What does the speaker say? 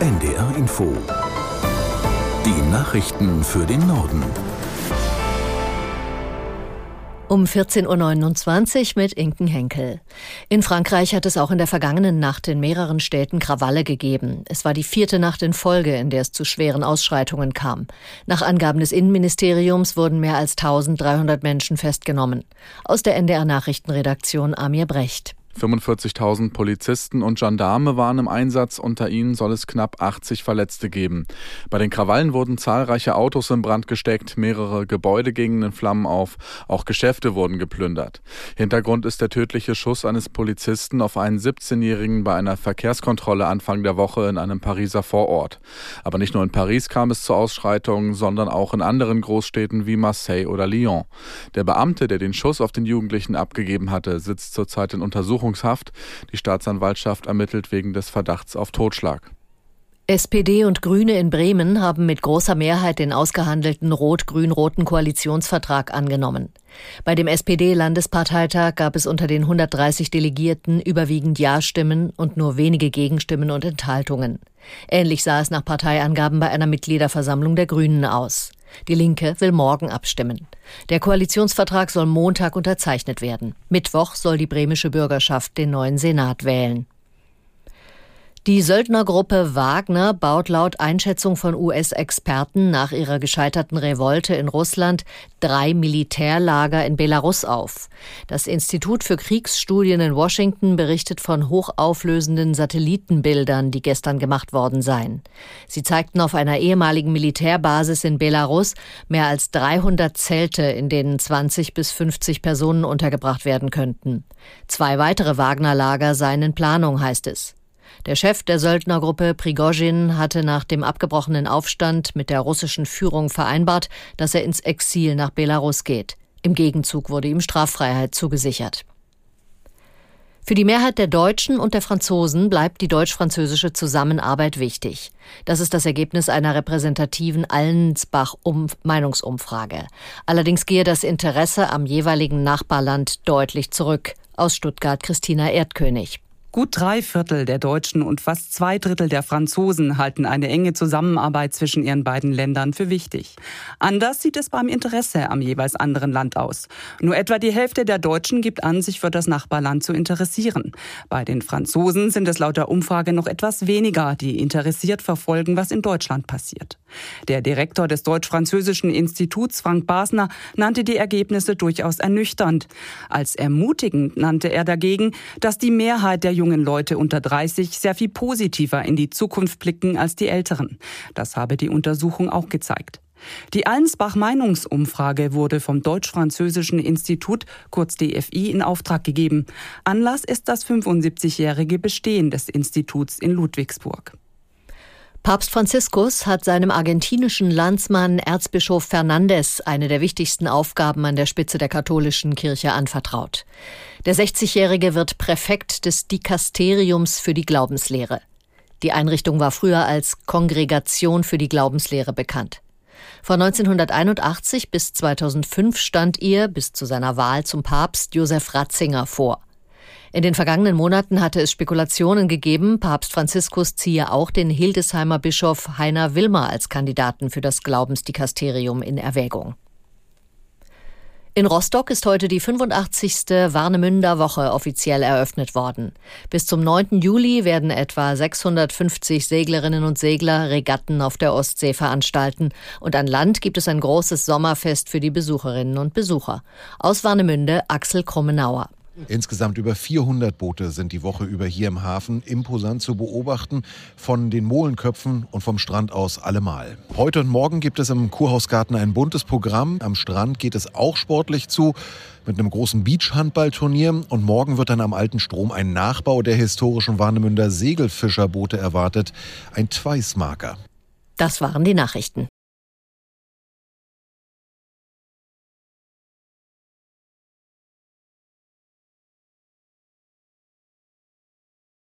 NDR Info. Die Nachrichten für den Norden. Um 14.29 Uhr mit Inken Henkel. In Frankreich hat es auch in der vergangenen Nacht in mehreren Städten Krawalle gegeben. Es war die vierte Nacht in Folge, in der es zu schweren Ausschreitungen kam. Nach Angaben des Innenministeriums wurden mehr als 1300 Menschen festgenommen. Aus der NDR Nachrichtenredaktion Amir Brecht. 45.000 Polizisten und Gendarme waren im Einsatz, unter ihnen soll es knapp 80 Verletzte geben. Bei den Krawallen wurden zahlreiche Autos in Brand gesteckt, mehrere Gebäude gingen in Flammen auf, auch Geschäfte wurden geplündert. Hintergrund ist der tödliche Schuss eines Polizisten auf einen 17-Jährigen bei einer Verkehrskontrolle Anfang der Woche in einem Pariser Vorort. Aber nicht nur in Paris kam es zu Ausschreitungen, sondern auch in anderen Großstädten wie Marseille oder Lyon. Der Beamte, der den Schuss auf den Jugendlichen abgegeben hatte, sitzt zurzeit in Untersuchung Untersuchungshaft. Die Staatsanwaltschaft ermittelt wegen des Verdachts auf Totschlag. SPD und Grüne in Bremen haben mit großer Mehrheit den ausgehandelten rot-grün-roten Koalitionsvertrag angenommen. Bei dem SPD-Landesparteitag gab es unter den 130 Delegierten überwiegend Ja-Stimmen und nur wenige Gegenstimmen und Enthaltungen. Ähnlich sah es nach Parteiangaben bei einer Mitgliederversammlung der Grünen aus. Die Linke will morgen abstimmen. Der Koalitionsvertrag soll Montag unterzeichnet werden. Mittwoch soll die bremische Bürgerschaft den neuen Senat wählen. Die Söldnergruppe Wagner baut laut Einschätzung von US-Experten nach ihrer gescheiterten Revolte in Russland drei Militärlager in Belarus auf. Das Institut für Kriegsstudien in Washington berichtet von hochauflösenden Satellitenbildern, die gestern gemacht worden seien. Sie zeigten auf einer ehemaligen Militärbasis in Belarus mehr als 300 Zelte, in denen 20 bis 50 Personen untergebracht werden könnten. Zwei weitere Wagner-Lager seien in Planung, heißt es. Der Chef der Söldnergruppe Prigozhin hatte nach dem abgebrochenen Aufstand mit der russischen Führung vereinbart, dass er ins Exil nach Belarus geht. Im Gegenzug wurde ihm Straffreiheit zugesichert. Für die Mehrheit der Deutschen und der Franzosen bleibt die deutsch-französische Zusammenarbeit wichtig. Das ist das Ergebnis einer repräsentativen Allensbach-Meinungsumfrage. Allerdings gehe das Interesse am jeweiligen Nachbarland deutlich zurück. Aus Stuttgart Christina Erdkönig. Gut drei Viertel der Deutschen und fast zwei Drittel der Franzosen halten eine enge Zusammenarbeit zwischen ihren beiden Ländern für wichtig. Anders sieht es beim Interesse am jeweils anderen Land aus. Nur etwa die Hälfte der Deutschen gibt an, sich für das Nachbarland zu interessieren. Bei den Franzosen sind es laut der Umfrage noch etwas weniger, die interessiert verfolgen, was in Deutschland passiert. Der Direktor des Deutsch-Französischen Instituts, Frank Basner, nannte die Ergebnisse durchaus ernüchternd. Als ermutigend nannte er dagegen, dass die Mehrheit der jungen Leute unter 30 sehr viel positiver in die Zukunft blicken als die Älteren. Das habe die Untersuchung auch gezeigt. Die Allensbach-Meinungsumfrage wurde vom Deutsch-Französischen Institut, kurz DFI, in Auftrag gegeben. Anlass ist das 75-jährige Bestehen des Instituts in Ludwigsburg. Papst Franziskus hat seinem argentinischen Landsmann Erzbischof Fernandes eine der wichtigsten Aufgaben an der Spitze der katholischen Kirche anvertraut. Der 60-Jährige wird Präfekt des Dikasteriums für die Glaubenslehre. Die Einrichtung war früher als Kongregation für die Glaubenslehre bekannt. Von 1981 bis 2005 stand ihr, bis zu seiner Wahl zum Papst, Josef Ratzinger vor. In den vergangenen Monaten hatte es Spekulationen gegeben, Papst Franziskus ziehe auch den Hildesheimer Bischof Heiner Wilmer als Kandidaten für das Glaubensdikasterium in Erwägung. In Rostock ist heute die 85. Warnemünder Woche offiziell eröffnet worden. Bis zum 9. Juli werden etwa 650 Seglerinnen und Segler Regatten auf der Ostsee veranstalten. Und an Land gibt es ein großes Sommerfest für die Besucherinnen und Besucher. Aus Warnemünde Axel Krummenauer. Insgesamt über 400 Boote sind die Woche über hier im Hafen imposant zu beobachten, von den Molenköpfen und vom Strand aus allemal. Heute und morgen gibt es im Kurhausgarten ein buntes Programm. Am Strand geht es auch sportlich zu mit einem großen Beachhandballturnier und morgen wird dann am alten Strom ein Nachbau der historischen Warnemünder Segelfischerboote erwartet, ein Twice-Marker. Das waren die Nachrichten.